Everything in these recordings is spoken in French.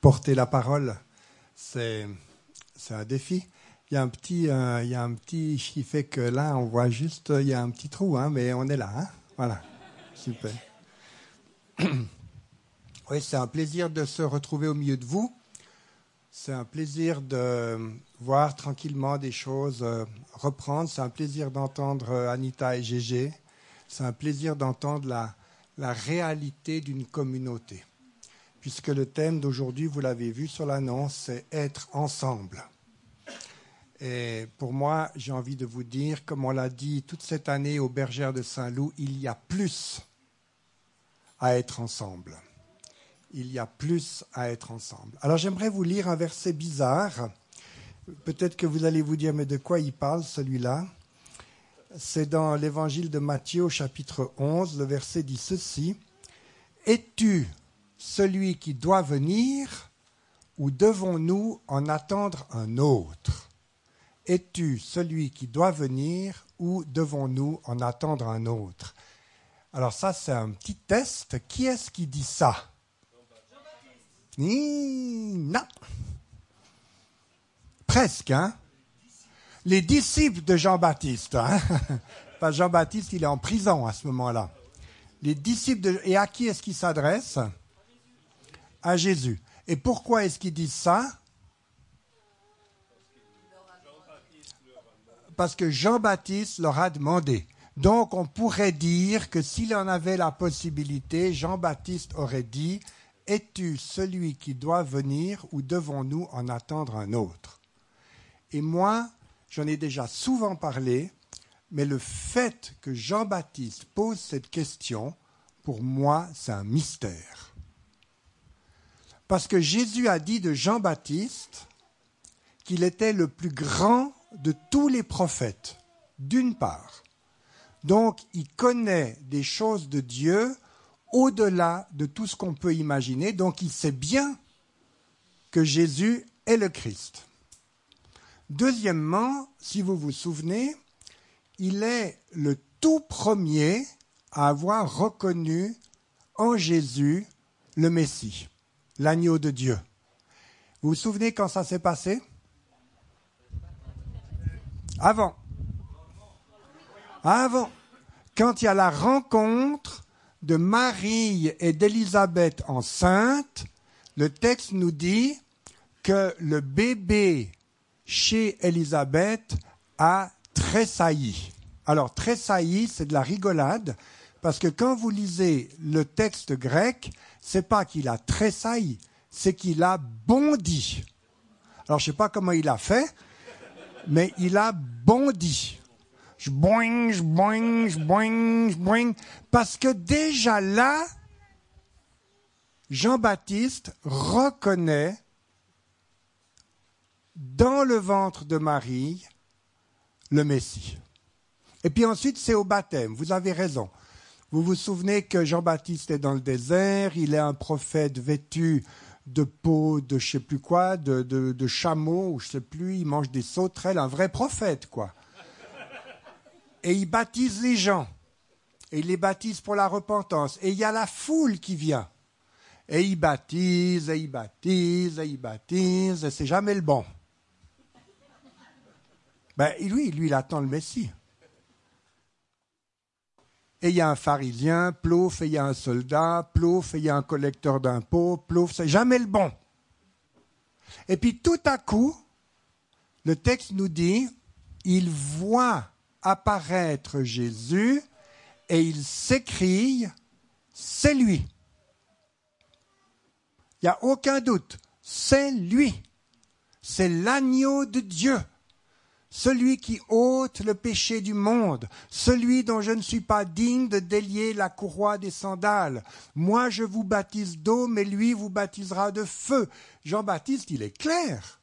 porter la parole, c'est un défi. Il y a un petit, euh, il qui fait que là, on voit juste, il y a un petit trou, hein, mais on est là. Hein. voilà, super. Oui, c'est un plaisir de se retrouver au milieu de vous. C'est un plaisir de voir tranquillement des choses euh, reprendre. C'est un plaisir d'entendre euh, Anita et Gégé. C'est un plaisir d'entendre la réalité d'une communauté. Puisque le thème d'aujourd'hui, vous l'avez vu sur l'annonce, c'est être ensemble. Et pour moi, j'ai envie de vous dire, comme on l'a dit toute cette année aux Bergères de Saint-Loup, il y a plus à être ensemble. Il y a plus à être ensemble. Alors j'aimerais vous lire un verset bizarre. Peut-être que vous allez vous dire, mais de quoi il parle celui-là? C'est dans l'évangile de Matthieu au chapitre 11, le verset dit ceci. Es-tu celui qui doit venir ou devons-nous en attendre un autre? Es-tu celui qui doit venir ou devons-nous en attendre un autre? Alors ça, c'est un petit test. Qui est-ce qui dit ça? Non. Presque, hein? Les disciples de Jean-Baptiste. Hein? Pas Jean-Baptiste, il est en prison à ce moment-là. Les disciples de... Et à qui est-ce qu'il s'adresse? À Jésus. Et pourquoi est-ce qu'ils disent ça? Parce que Jean-Baptiste leur a demandé. Donc on pourrait dire que s'il en avait la possibilité, Jean-Baptiste aurait dit, Es-tu celui qui doit venir ou devons-nous en attendre un autre? Et moi, j'en ai déjà souvent parlé, mais le fait que Jean-Baptiste pose cette question, pour moi, c'est un mystère. Parce que Jésus a dit de Jean-Baptiste qu'il était le plus grand de tous les prophètes, d'une part. Donc, il connaît des choses de Dieu au-delà de tout ce qu'on peut imaginer. Donc, il sait bien que Jésus est le Christ. Deuxièmement, si vous vous souvenez, il est le tout premier à avoir reconnu en Jésus le Messie, l'agneau de Dieu. Vous vous souvenez quand ça s'est passé? Avant. Avant. Quand il y a la rencontre de Marie et d'Élisabeth enceinte, le texte nous dit que le bébé chez Élisabeth a tressailli. Alors, tressailli, c'est de la rigolade, parce que quand vous lisez le texte grec, c'est pas qu'il a tressailli, c'est qu'il a bondi. Alors, je sais pas comment il a fait, mais il a bondi. Je boing, je boing, je boing, je boing. Parce que déjà là, Jean-Baptiste reconnaît dans le ventre de Marie le Messie. Et puis ensuite, c'est au baptême. Vous avez raison. Vous vous souvenez que Jean-Baptiste est dans le désert, il est un prophète vêtu de peau de je sais plus quoi, de, de, chameau, ou je sais plus, il mange des sauterelles, un vrai prophète, quoi. Et il baptise les gens. Et il les baptise pour la repentance. Et il y a la foule qui vient. Et il baptise, et il baptise, et il baptise, et c'est jamais le bon. Ben, lui, lui, il attend le Messie et il y a un pharisien, plouf, et il y a un soldat, plouf, et il y a un collecteur d'impôts, plouf, c'est jamais le bon. Et puis tout à coup, le texte nous dit, il voit apparaître Jésus et il s'écrie, c'est lui. Il n'y a aucun doute, c'est lui. C'est l'agneau de Dieu celui qui ôte le péché du monde, celui dont je ne suis pas digne de délier la courroie des sandales. Moi je vous baptise d'eau, mais lui vous baptisera de feu. Jean-Baptiste, il est clair.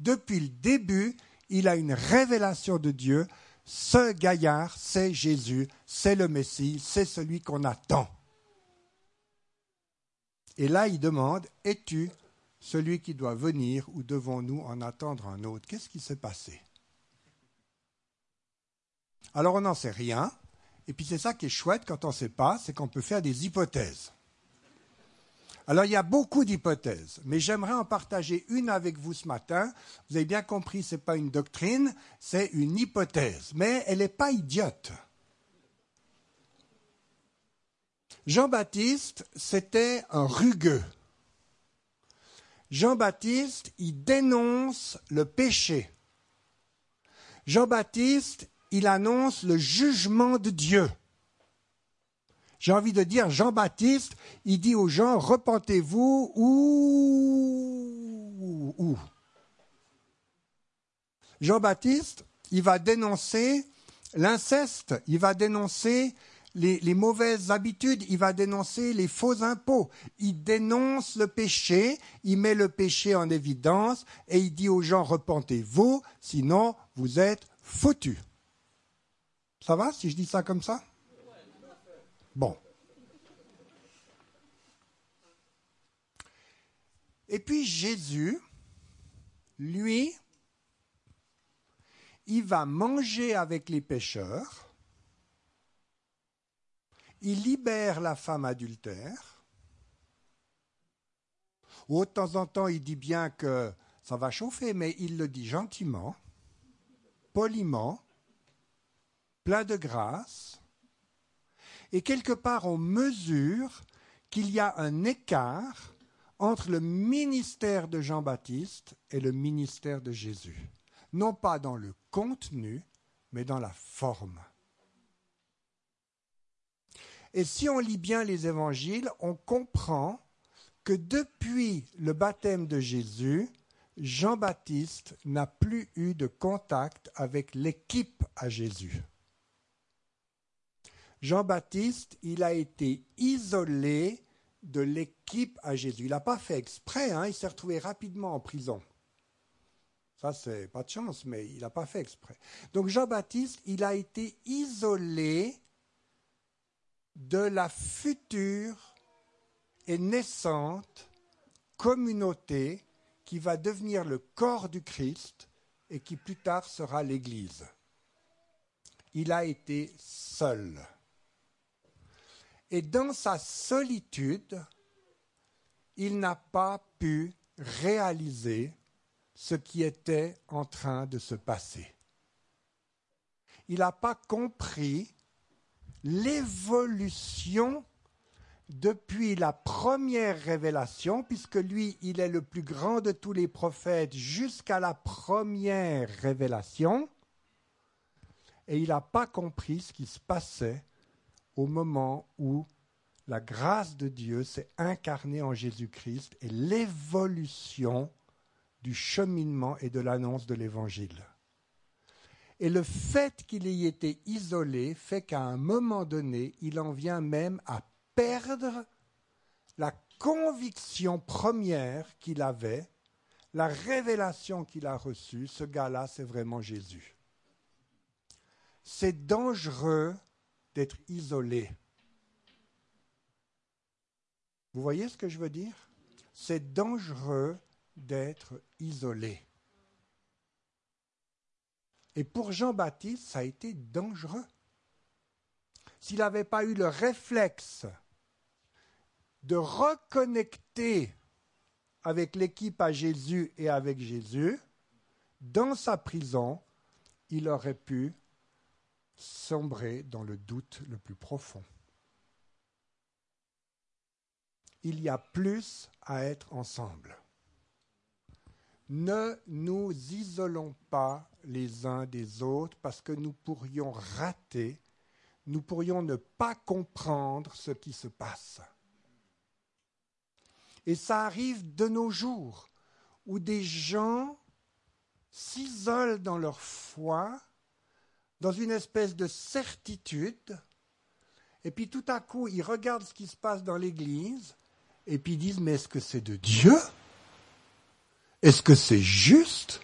Depuis le début, il a une révélation de Dieu. Ce gaillard, c'est Jésus, c'est le Messie, c'est celui qu'on attend. Et là, il demande, es-tu celui qui doit venir ou devons-nous en attendre un autre? Qu'est-ce qui s'est passé? Alors on n'en sait rien. Et puis c'est ça qui est chouette quand on ne sait pas, c'est qu'on peut faire des hypothèses. Alors il y a beaucoup d'hypothèses, mais j'aimerais en partager une avec vous ce matin. Vous avez bien compris, ce n'est pas une doctrine, c'est une hypothèse, mais elle n'est pas idiote. Jean-Baptiste, c'était un rugueux. Jean-Baptiste, il dénonce le péché. Jean-Baptiste, il annonce le jugement de Dieu. J'ai envie de dire, Jean-Baptiste, il dit aux gens, repentez-vous ou... ou. Jean-Baptiste, il va dénoncer l'inceste, il va dénoncer les, mauvaises habitudes, il va dénoncer les faux impôts, il dénonce le péché, il met le péché en évidence et il dit aux gens repentez-vous, sinon vous êtes foutus. Ça va si je dis ça comme ça? Bon. Et puis Jésus, lui, il va manger avec les pécheurs il libère la femme adultère. Ou de temps en temps, il dit bien que ça va chauffer, mais il le dit gentiment, poliment, plein de grâce. Et quelque part, on mesure qu'il y a un écart entre le ministère de Jean-Baptiste et le ministère de Jésus. Non pas dans le contenu, mais dans la forme. Et si on lit bien les évangiles, on comprend que depuis le baptême de Jésus, Jean-Baptiste n'a plus eu de contact avec l'équipe à Jésus. Jean-Baptiste, il a été isolé de l'équipe à Jésus. Il n'a pas fait exprès, hein, il s'est retrouvé rapidement en prison. Ça, c'est pas de chance, mais il n'a pas fait exprès. Donc Jean-Baptiste, il a été isolé de la future et naissante communauté qui va devenir le corps du Christ et qui plus tard sera l'Église. Il a été seul. Et dans sa solitude, il n'a pas pu réaliser ce qui était en train de se passer. Il n'a pas compris l'évolution depuis la première révélation, puisque lui, il est le plus grand de tous les prophètes jusqu'à la première révélation, et il n'a pas compris ce qui se passait au moment où la grâce de Dieu s'est incarnée en Jésus-Christ et l'évolution du cheminement et de l'annonce de l'Évangile. Et le fait qu'il ait été isolé fait qu'à un moment donné, il en vient même à perdre la conviction première qu'il avait, la révélation qu'il a reçue, ce gars-là, c'est vraiment Jésus. C'est dangereux d'être isolé. Vous voyez ce que je veux dire? C'est dangereux d'être isolé. Et pour Jean-Baptiste, ça a été dangereux. S'il n'avait pas eu le réflexe de reconnecter avec l'équipe à Jésus et avec Jésus, dans sa prison, il aurait pu sombrer dans le doute le plus profond. Il y a plus à être ensemble. Ne nous isolons pas les uns des autres parce que nous pourrions rater, nous pourrions ne pas comprendre ce qui se passe. Et ça arrive de nos jours où des gens s'isolent dans leur foi, dans une espèce de certitude, et puis tout à coup ils regardent ce qui se passe dans l'Église, et puis ils disent, mais est-ce que c'est de Dieu? Est-ce que c'est juste?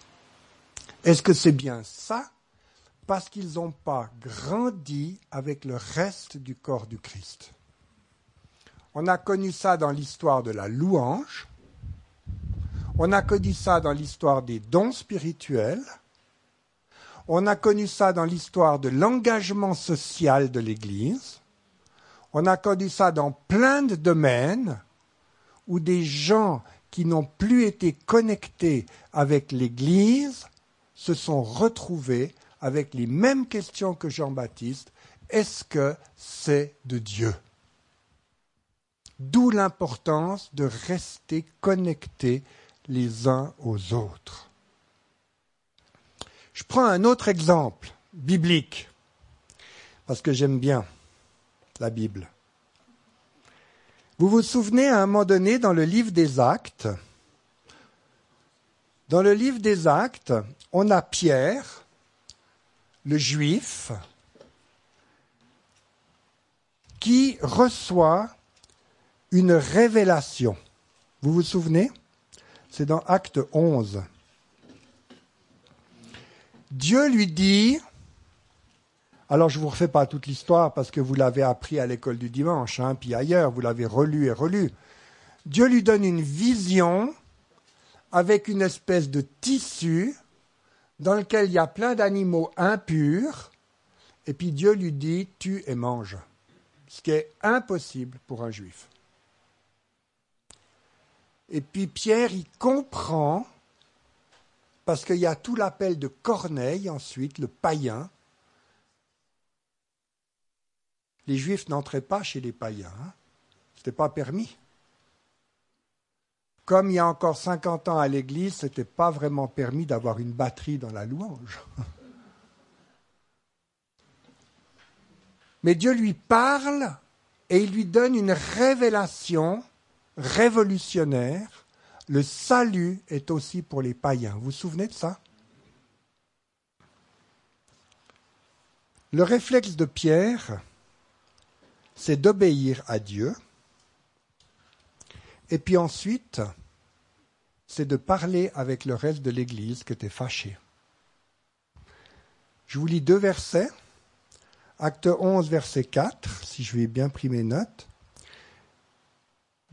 Est-ce que c'est bien ça? Parce qu'ils n'ont pas grandi avec le reste du corps du Christ. On a connu ça dans l'histoire de la louange. On a connu ça dans l'histoire des dons spirituels. On a connu ça dans l'histoire de l'engagement social de l'Église. On a connu ça dans plein de domaines où des gens qui n'ont plus été connectés avec l'Église se sont retrouvés avec les mêmes questions que Jean-Baptiste. Est-ce que c'est de Dieu? D'où l'importance de rester connectés les uns aux autres. Je prends un autre exemple biblique, parce que j'aime bien la Bible. Vous vous souvenez à un moment donné dans le livre des actes, dans le livre des actes, on a Pierre, le juif, qui reçoit une révélation. Vous vous souvenez? C'est dans Acte 11. Dieu lui dit, alors je ne vous refais pas toute l'histoire parce que vous l'avez appris à l'école du dimanche, hein, puis ailleurs, vous l'avez relu et relu. Dieu lui donne une vision avec une espèce de tissu dans lequel il y a plein d'animaux impurs, et puis Dieu lui dit, tue et mange, ce qui est impossible pour un juif. Et puis Pierre, il comprend, parce qu'il y a tout l'appel de Corneille ensuite, le païen, les Juifs n'entraient pas chez les païens. Hein. Ce n'était pas permis. Comme il y a encore 50 ans à l'Église, ce n'était pas vraiment permis d'avoir une batterie dans la louange. Mais Dieu lui parle et il lui donne une révélation révolutionnaire. Le salut est aussi pour les païens. Vous vous souvenez de ça? Le réflexe de Pierre, c'est d'obéir à Dieu. Et puis ensuite, c'est de parler avec le reste de l'Église qui était fâché. Je vous lis deux versets. Acte 11, verset 4, si je vais bien pris mes notes.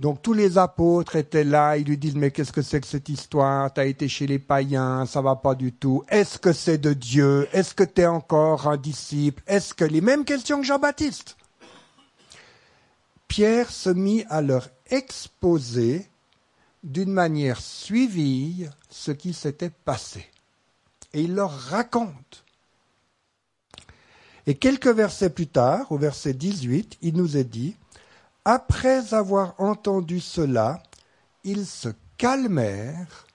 Donc tous les apôtres étaient là, ils lui disent mais qu'est-ce que c'est que cette histoire? Tu as été chez les païens, ça va pas du tout. Est-ce que c'est de Dieu? Est-ce que tu es encore un disciple? Est-ce que les mêmes questions que Jean-Baptiste Pierre se mit à leur exposer d'une manière suivie ce qui s'était passé. Et il leur raconte. Et quelques versets plus tard, au verset 18, il nous est dit, Après avoir entendu cela, ils se calmèrent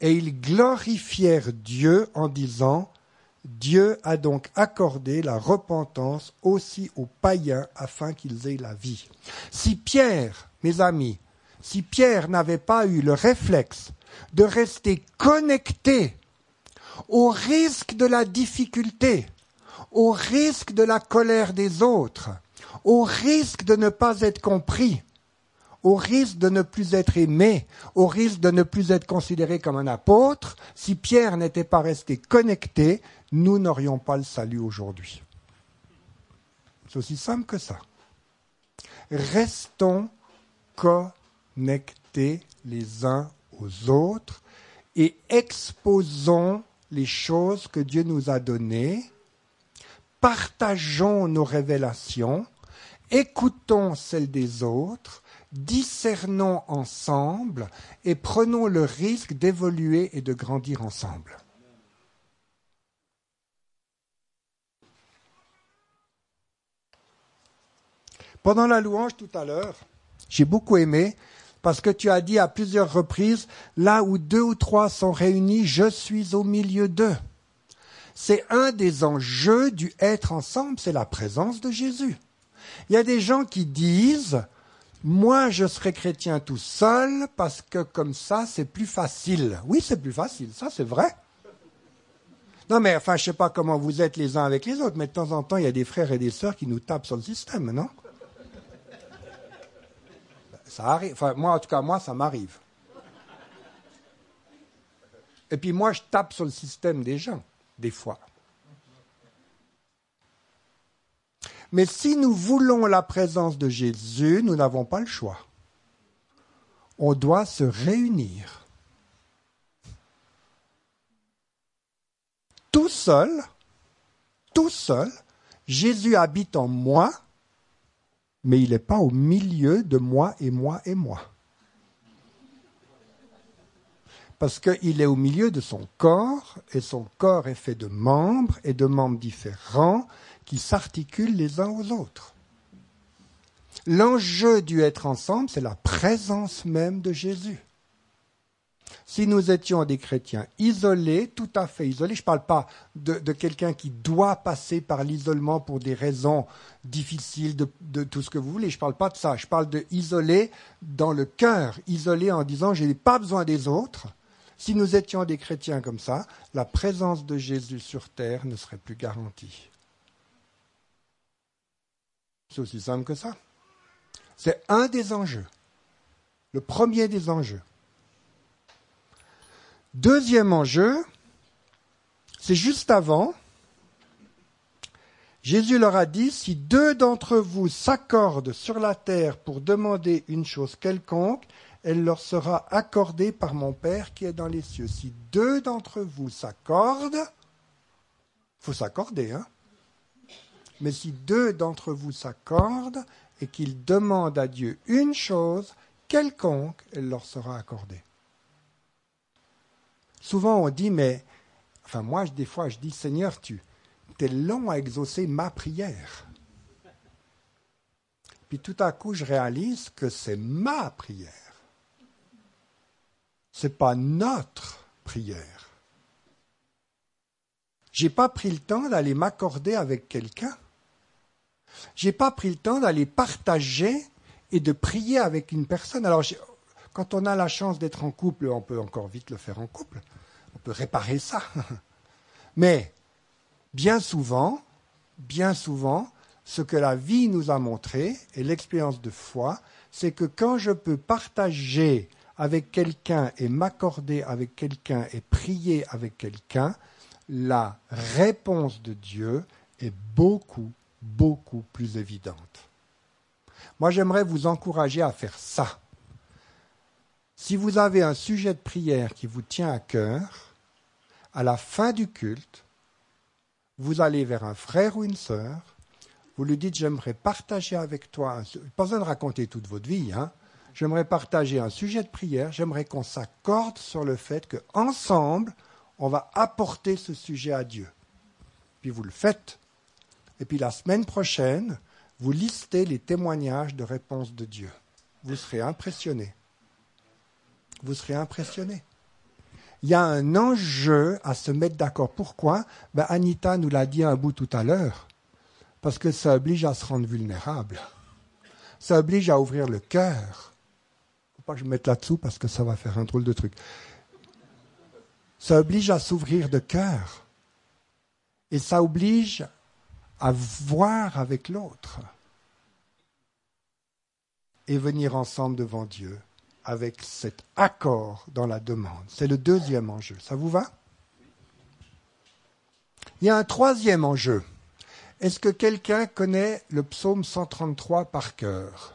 et ils glorifièrent Dieu en disant, Dieu a donc accordé la repentance aussi aux païens afin qu'ils aient la vie. Si Pierre, mes amis, si Pierre n'avait pas eu le réflexe de rester connecté au risque de la difficulté, au risque de la colère des autres, au risque de ne pas être compris, au risque de ne plus être aimé, au risque de ne plus être considéré comme un apôtre, si Pierre n'était pas resté connecté, nous n'aurions pas le salut aujourd'hui. C'est aussi simple que ça. Restons connectés les uns aux autres et exposons les choses que Dieu nous a données, partageons nos révélations, écoutons celles des autres, discernons ensemble et prenons le risque d'évoluer et de grandir ensemble. Pendant la louange tout à l'heure, j'ai beaucoup aimé parce que tu as dit à plusieurs reprises, là où deux ou trois sont réunis, je suis au milieu d'eux. C'est un des enjeux du être ensemble, c'est la présence de Jésus. Il y a des gens qui disent, moi je serai chrétien tout seul parce que comme ça c'est plus facile. Oui, c'est plus facile, ça c'est vrai. Non mais enfin je sais pas comment vous êtes les uns avec les autres, mais de temps en temps il y a des frères et des sœurs qui nous tapent sur le système, non? Ça arrive. Enfin moi en tout cas moi ça m'arrive. Et puis moi je tape sur le système des gens, des fois. Mais si nous voulons la présence de Jésus, nous n'avons pas le choix. On doit se réunir. Tout seul, tout seul, Jésus habite en moi, mais il n'est pas au milieu de moi et moi et moi. Parce qu'il est au milieu de son corps, et son corps est fait de membres et de membres différents qui s'articulent les uns aux autres. L'enjeu du être ensemble, c'est la présence même de Jésus. Si nous étions des chrétiens isolés, tout à fait isolés, je ne parle pas de, quelqu'un qui doit passer par l'isolement pour des raisons difficiles de, tout ce que vous voulez, je ne parle pas de ça, je parle de isolé dans le cœur, isolé en disant je n'ai pas besoin des autres. Si nous étions des chrétiens comme ça, la présence de Jésus sur terre ne serait plus garantie. C'est aussi simple que ça. C'est un des enjeux, le premier des enjeux. Deuxième enjeu, c'est juste avant. Jésus leur a dit, si deux d'entre vous s'accordent sur la terre pour demander une chose quelconque, elle leur sera accordée par mon Père qui est dans les cieux. Si deux d'entre vous s'accordent, faut s'accorder, hein. Mais si deux d'entre vous s'accordent et qu'ils demandent à Dieu une chose quelconque, elle leur sera accordée. Souvent on dit, mais, enfin moi des fois je dis, Seigneur, tu es long à exaucer ma prière. Puis tout à coup je réalise que c'est ma prière. C'est pas notre prière. J'ai pas pris le temps d'aller m'accorder avec quelqu'un. J'ai pas pris le temps d'aller partager et de prier avec une personne. Alors, quand on a la chance d'être en couple, on peut encore vite le faire en couple. On peut réparer ça. Mais, bien souvent, bien souvent, ce que la vie nous a montré, et l'expérience de foi, c'est que quand je peux partager avec quelqu'un et m'accorder avec quelqu'un et prier avec quelqu'un, la réponse de Dieu est beaucoup, beaucoup plus évidente. Moi, j'aimerais vous encourager à faire ça. Si vous avez un sujet de prière qui vous tient à cœur, à la fin du culte, vous allez vers un frère ou une sœur, vous lui dites j'aimerais partager avec toi, pas besoin de raconter toute votre vie, hein, j'aimerais partager un sujet de prière, j'aimerais qu'on s'accorde sur le fait qu'ensemble, on va apporter ce sujet à Dieu. Puis vous le faites. Et puis la semaine prochaine, vous listez les témoignages de réponse de Dieu. Vous serez impressionné. Vous serez impressionné. Il y a un enjeu à se mettre d'accord. Pourquoi? Ben Anita nous l'a dit un bout tout à l'heure. Parce que ça oblige à se rendre vulnérable. Ça oblige à ouvrir le cœur. Faut pas que je me mette là-dessous parce que ça va faire un drôle de truc. Ça oblige à s'ouvrir de cœur. Et ça oblige à voir avec l'autre et venir ensemble devant Dieu avec cet accord dans la demande. C'est le deuxième enjeu. Ça vous va? Il y a un troisième enjeu. Est-ce que quelqu'un connaît le psaume 133 par cœur?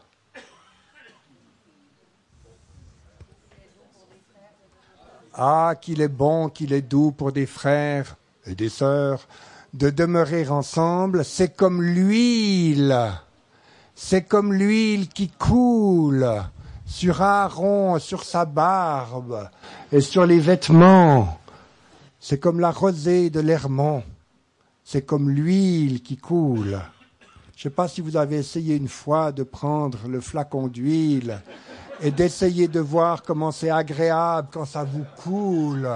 Ah, qu'il est bon, qu'il est doux pour des frères et des sœurs de demeurer ensemble, c'est comme l'huile, c'est comme l'huile qui coule sur Aaron, sur sa barbe et sur les vêtements. C'est comme la rosée de l'Hermont, c'est comme l'huile qui coule. Je ne sais pas si vous avez essayé une fois de prendre le flacon d'huile et d'essayer de voir comment c'est agréable quand ça vous coule.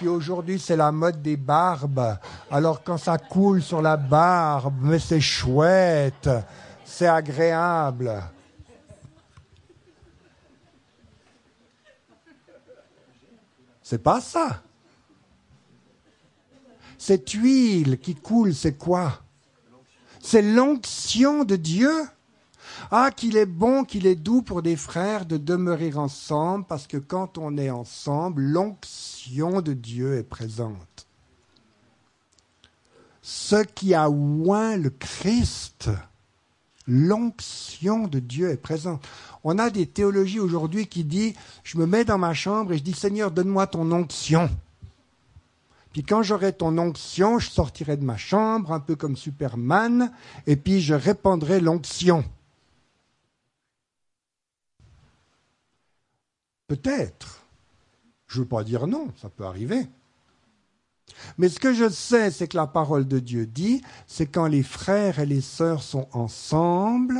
Puis aujourd'hui, c'est la mode des barbes. Alors quand ça coule sur la barbe, mais c'est chouette, c'est agréable. C'est pas ça. Cette huile qui coule, c'est quoi? C'est l'onction de Dieu? Ah, qu'il est bon, qu'il est doux pour des frères de demeurer ensemble, parce que quand on est ensemble, l'onction de Dieu est présente. Ce qui a oint le Christ, l'onction de Dieu est présente. On a des théologies aujourd'hui qui disent, je me mets dans ma chambre et je dis, Seigneur, donne-moi ton onction. Puis quand j'aurai ton onction, je sortirai de ma chambre, un peu comme Superman, et puis je répandrai l'onction. Peut-être. Je ne veux pas dire non, ça peut arriver. Mais ce que je sais, c'est que la parole de Dieu dit, c'est quand les frères et les sœurs sont ensemble,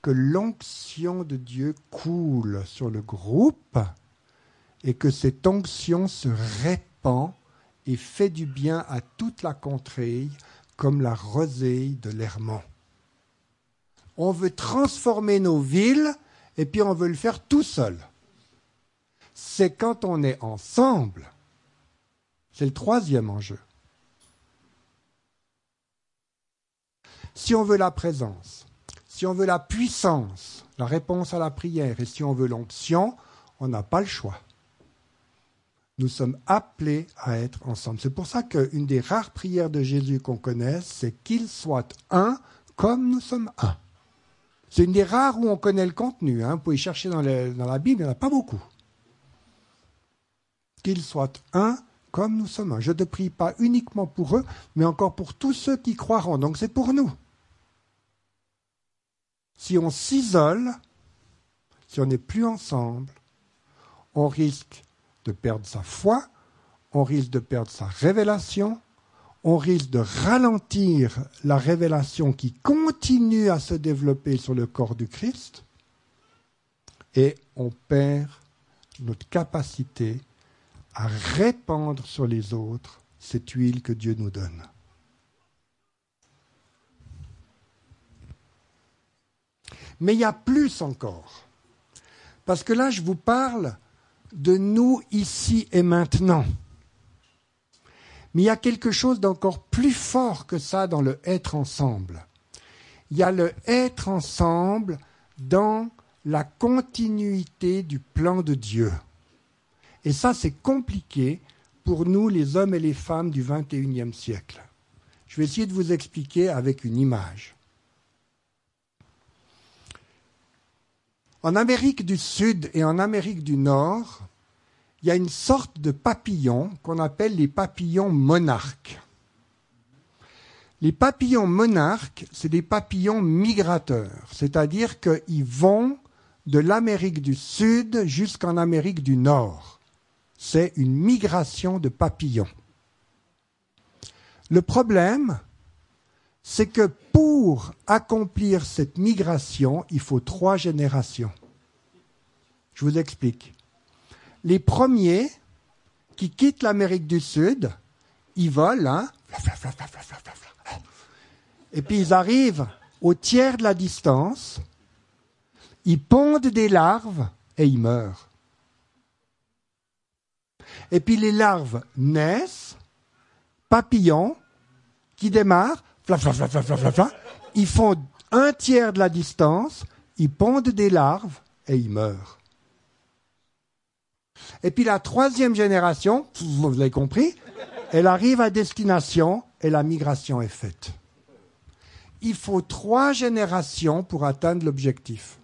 que l'onction de Dieu coule sur le groupe et que cette onction se répand et fait du bien à toute la contrée comme la rosée de l'Hermont. On veut transformer nos villes et puis on veut le faire tout seul. C'est quand on est ensemble. C'est le troisième enjeu. Si on veut la présence, si on veut la puissance, la réponse à la prière, et si on veut l'onction, on n'a pas le choix. Nous sommes appelés à être ensemble. C'est pour ça qu'une des rares prières de Jésus qu'on connaisse, c'est qu'il soit un comme nous sommes un. C'est une des rares où on connaît le contenu. Hein. Vous pouvez chercher dans, dans la Bible, il n'y en a pas beaucoup. Qu'il soit un comme nous sommes un. Je ne prie pas uniquement pour eux, mais encore pour tous ceux qui croiront. Donc c'est pour nous. Si on s'isole, si on n'est plus ensemble, on risque de perdre sa foi, on risque de perdre sa révélation, on risque de ralentir la révélation qui continue à se développer sur le corps du Christ, et on perd notre capacité à répandre sur les autres cette huile que Dieu nous donne. Mais il y a plus encore. Parce que là, je vous parle de nous ici et maintenant. Mais il y a quelque chose d'encore plus fort que ça dans le être ensemble. Il y a le être ensemble dans la continuité du plan de Dieu. Et ça, c'est compliqué pour nous, les hommes et les femmes du XXIe siècle. Je vais essayer de vous expliquer avec une image. En Amérique du Sud et en Amérique du Nord, il y a une sorte de papillon qu'on appelle les papillons monarques. Les papillons monarques, c'est des papillons migrateurs, c'est-à-dire qu'ils vont de l'Amérique du Sud jusqu'en Amérique du Nord. C'est une migration de papillons. Le problème, c'est que pour accomplir cette migration, il faut trois générations. Je vous explique. Les premiers qui quittent l'Amérique du Sud, ils volent, hein, et puis ils arrivent au tiers de la distance, ils pondent des larves et ils meurent. Et puis les larves naissent, papillons, qui démarrent, ils font un tiers de la distance, ils pondent des larves et ils meurent. Et puis la troisième génération, vous avez compris, elle arrive à destination et la migration est faite. Il faut trois générations pour atteindre l'objectif.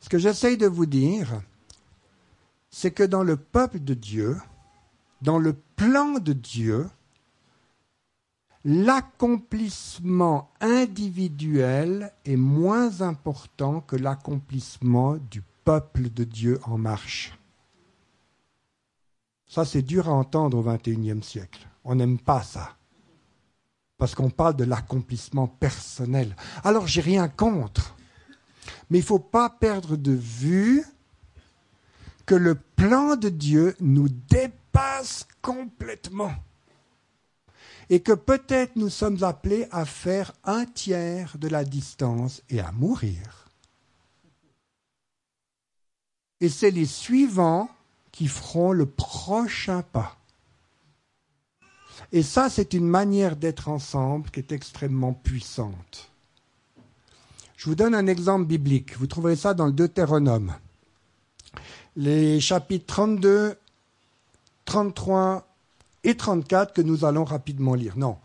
Ce que j'essaye de vous dire, c'est que dans le peuple de Dieu, dans le plan de Dieu, l'accomplissement individuel est moins important que l'accomplissement du peuple de Dieu en marche. Ça, c'est dur à entendre au XXIe siècle. On n'aime pas ça. Parce qu'on parle de l'accomplissement personnel. Alors, j'ai rien contre. Mais il ne faut pas perdre de vue que le plan de Dieu nous dépasse complètement et que peut-être nous sommes appelés à faire un tiers de la distance et à mourir. Et c'est les suivants qui feront le prochain pas. Et ça, c'est une manière d'être ensemble qui est extrêmement puissante. Je vous donne un exemple biblique. Vous trouverez ça dans le Deutéronome. Les chapitres 32, 33 et 34 que nous allons rapidement lire. Non.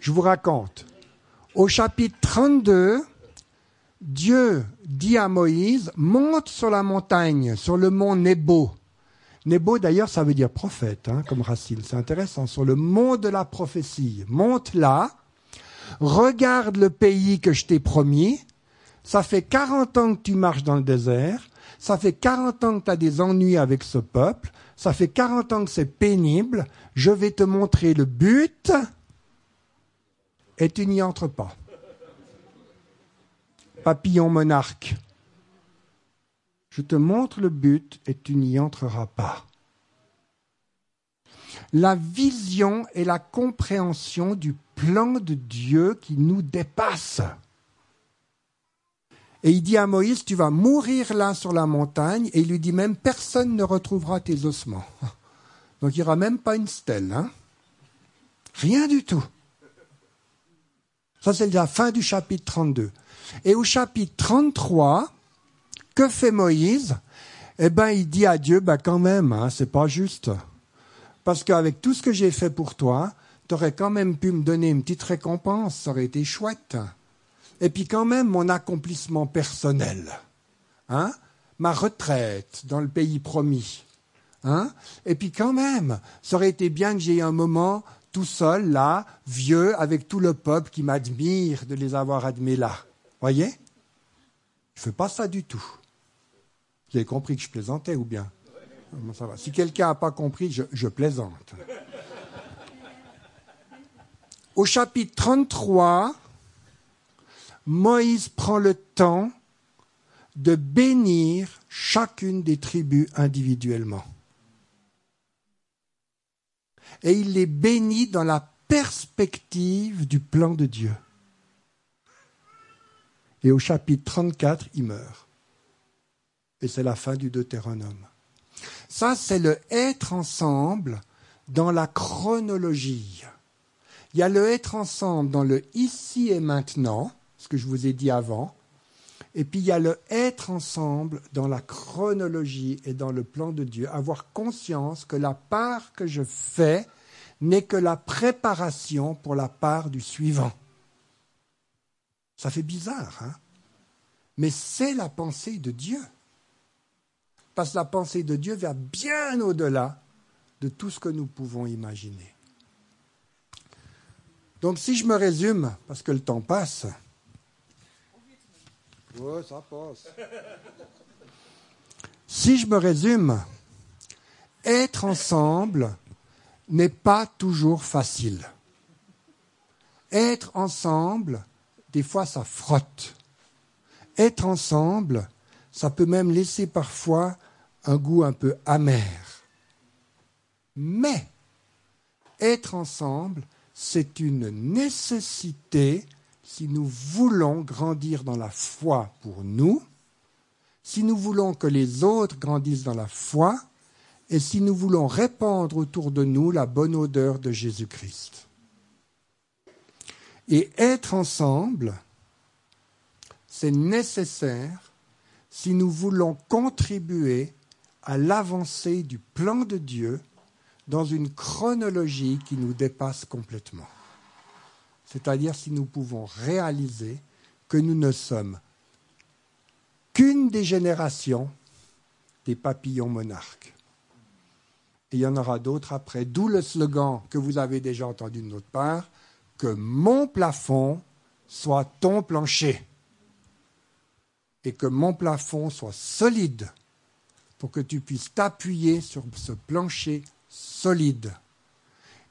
Je vous raconte. Au chapitre 32, Dieu dit à Moïse, monte sur la montagne, sur le mont Nebo. Nebo, d'ailleurs, ça veut dire prophète, hein, comme racine. C'est intéressant. Sur le mont de la prophétie. Monte là, regarde le pays que je t'ai promis. Ça fait 40 ans que tu marches dans le désert. Ça fait 40 ans que tu as des ennuis avec ce peuple. Ça fait 40 ans que c'est pénible. Je vais te montrer le but. Et tu n'y entres pas. Papillon monarque. Je te montre le but et tu n'y entreras pas. La vision et la compréhension du plan de Dieu qui nous dépasse. Et il dit à Moïse, tu vas mourir là sur la montagne, et il lui dit même, personne ne retrouvera tes ossements. Donc il n'y aura même pas une stèle. Hein Rien du tout. Ça, c'est la fin du chapitre 32. Et au chapitre 33, que fait Moïse? Eh bien, il dit à Dieu, ben quand même, hein, c'est pas juste. Parce qu'avec tout ce que j'ai fait pour toi, tu aurais quand même pu me donner une petite récompense, ça aurait été chouette et puis quand même mon accomplissement personnel, hein, ma retraite dans le pays promis, hein, et puis quand même, ça aurait été bien que j'ai un moment tout seul là, vieux, avec tout le peuple qui m'admire de les avoir admis là. Voyez? Je fais pas ça du tout. Vous avez compris que je plaisantais ou bien? Si quelqu'un n'a pas compris, je, je plaisante. Au chapitre 33, Moïse prend le temps de bénir chacune des tribus individuellement. Et il les bénit dans la perspective du plan de Dieu. Et au chapitre 34, il meurt. Et c'est la fin du Deutéronome. Ça, c'est le être ensemble dans la chronologie. Il y a le être ensemble dans le ici et maintenant, ce que je vous ai dit avant. Et puis il y a le être ensemble dans la chronologie et dans le plan de Dieu, avoir conscience que la part que je fais n'est que la préparation pour la part du suivant. Ça fait bizarre, hein? Mais c'est la pensée de Dieu. Parce que la pensée de Dieu va bien au-delà de tout ce que nous pouvons imaginer. Donc si je me résume, parce que le temps passe, Si je me résume, être ensemble n'est pas toujours facile. Être ensemble, des fois, ça frotte. Être ensemble, ça peut même laisser parfois un goût un peu amer. Mais être ensemble, c'est une nécessité si nous voulons grandir dans la foi pour nous, si nous voulons que les autres grandissent dans la foi, et si nous voulons répandre autour de nous la bonne odeur de Jésus-Christ. Et être ensemble, c'est nécessaire si nous voulons contribuer à l'avancée du plan de Dieu dans une chronologie qui nous dépasse complètement c'est-à-dire si nous pouvons réaliser que nous ne sommes qu'une des générations des papillons monarques. Et il y en aura d'autres après, d'où le slogan que vous avez déjà entendu de notre part, que mon plafond soit ton plancher et que mon plafond soit solide pour que tu puisses t'appuyer sur ce plancher solide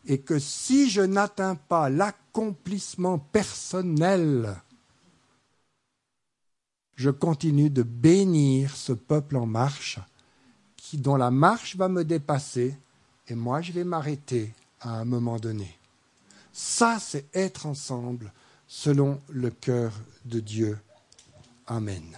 et que si je n'atteins pas l'accomplissement personnel, je continue de bénir ce peuple en marche, qui, dont la marche va me dépasser, et moi je vais m'arrêter à un moment donné. Ça, c'est être ensemble selon le cœur de Dieu. Amen.